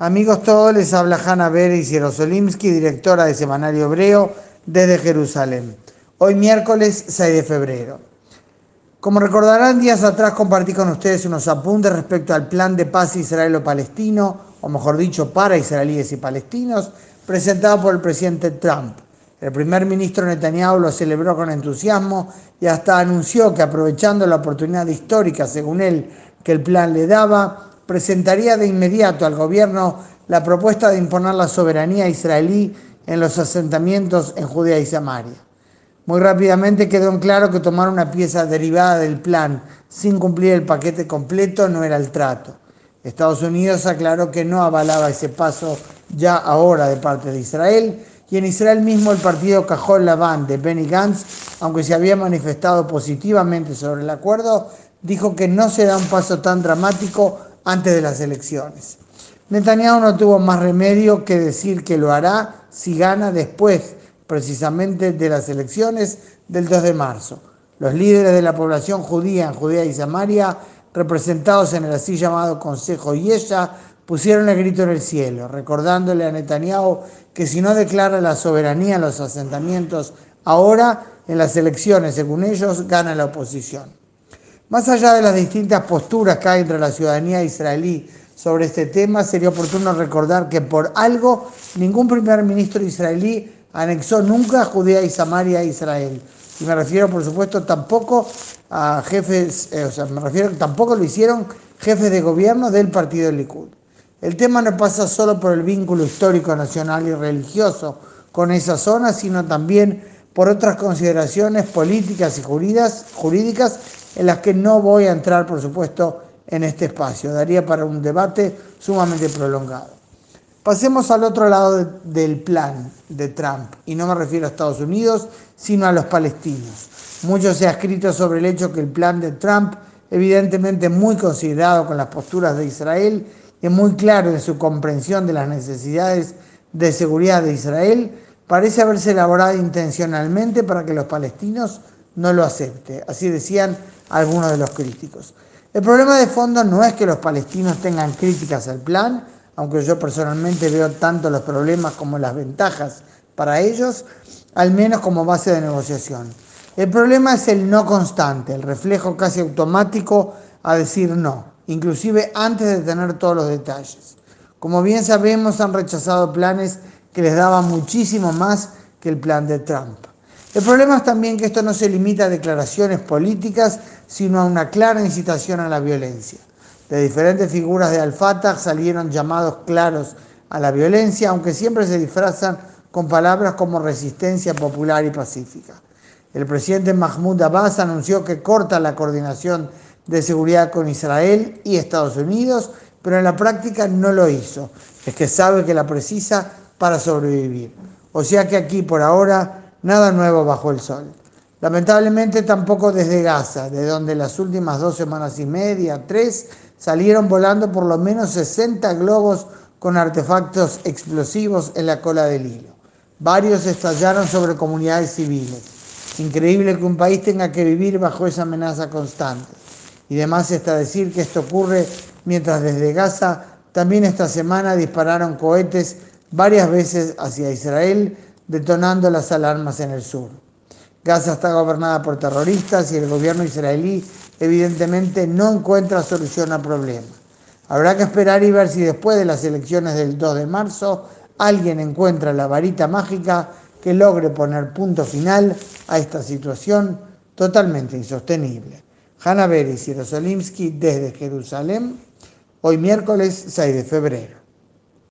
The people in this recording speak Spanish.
Amigos todos, les habla Hanna Beres Yerosolimsky, directora de Semanario Hebreo desde Jerusalén. Hoy miércoles 6 de febrero. Como recordarán, días atrás compartí con ustedes unos apuntes respecto al plan de paz israelo-palestino, o mejor dicho, para israelíes y palestinos, presentado por el presidente Trump. El primer ministro Netanyahu lo celebró con entusiasmo y hasta anunció que aprovechando la oportunidad histórica, según él, que el plan le daba, presentaría de inmediato al gobierno la propuesta de imponer la soberanía israelí en los asentamientos en Judea y Samaria. Muy rápidamente quedó en claro que tomar una pieza derivada del plan sin cumplir el paquete completo no era el trato. Estados Unidos aclaró que no avalaba ese paso ya ahora de parte de Israel y en Israel mismo el partido Cajol Laván de Benny Gantz, aunque se había manifestado positivamente sobre el acuerdo, dijo que no se da un paso tan dramático antes de las elecciones. Netanyahu no tuvo más remedio que decir que lo hará si gana después, precisamente de las elecciones del 2 de marzo. Los líderes de la población judía en Judea y Samaria, representados en el así llamado Consejo Yesha, pusieron el grito en el cielo, recordándole a Netanyahu que si no declara la soberanía en los asentamientos ahora, en las elecciones, según ellos, gana la oposición. Más allá de las distintas posturas que hay entre la ciudadanía israelí sobre este tema, sería oportuno recordar que por algo ningún primer ministro israelí anexó nunca Judea y Samaria a Israel. Y me refiero, por supuesto, tampoco a jefes, eh, o sea, me refiero tampoco lo hicieron jefes de gobierno del partido Likud. El tema no pasa solo por el vínculo histórico, nacional y religioso con esa zona, sino también por otras consideraciones políticas y jurídicas en las que no voy a entrar, por supuesto, en este espacio. Daría para un debate sumamente prolongado. Pasemos al otro lado del plan de Trump, y no me refiero a Estados Unidos, sino a los palestinos. Mucho se ha escrito sobre el hecho que el plan de Trump, evidentemente muy considerado con las posturas de Israel, y muy claro en su comprensión de las necesidades de seguridad de Israel, parece haberse elaborado intencionalmente para que los palestinos no lo acepten. Así decían algunos de los críticos. El problema de fondo no es que los palestinos tengan críticas al plan, aunque yo personalmente veo tanto los problemas como las ventajas para ellos, al menos como base de negociación. El problema es el no constante, el reflejo casi automático a decir no, inclusive antes de tener todos los detalles. Como bien sabemos, han rechazado planes que les daban muchísimo más que el plan de Trump. El problema es también que esto no se limita a declaraciones políticas, sino a una clara incitación a la violencia. De diferentes figuras de Al-Fatah salieron llamados claros a la violencia, aunque siempre se disfrazan con palabras como resistencia popular y pacífica. El presidente Mahmoud Abbas anunció que corta la coordinación de seguridad con Israel y Estados Unidos, pero en la práctica no lo hizo. Es que sabe que la precisa para sobrevivir. O sea que aquí por ahora nada nuevo bajo el sol. Lamentablemente tampoco desde Gaza, de donde las últimas dos semanas y media, tres, salieron volando por lo menos 60 globos con artefactos explosivos en la cola del hilo. Varios estallaron sobre comunidades civiles. Increíble que un país tenga que vivir bajo esa amenaza constante. Y además está decir que esto ocurre mientras desde Gaza también esta semana dispararon cohetes varias veces hacia Israel detonando las alarmas en el sur. Gaza está gobernada por terroristas y el gobierno israelí evidentemente no encuentra solución al problema. Habrá que esperar y ver si después de las elecciones del 2 de marzo alguien encuentra la varita mágica que logre poner punto final a esta situación totalmente insostenible. Hanna Beris y Rosolimsky desde Jerusalén, hoy miércoles 6 de febrero.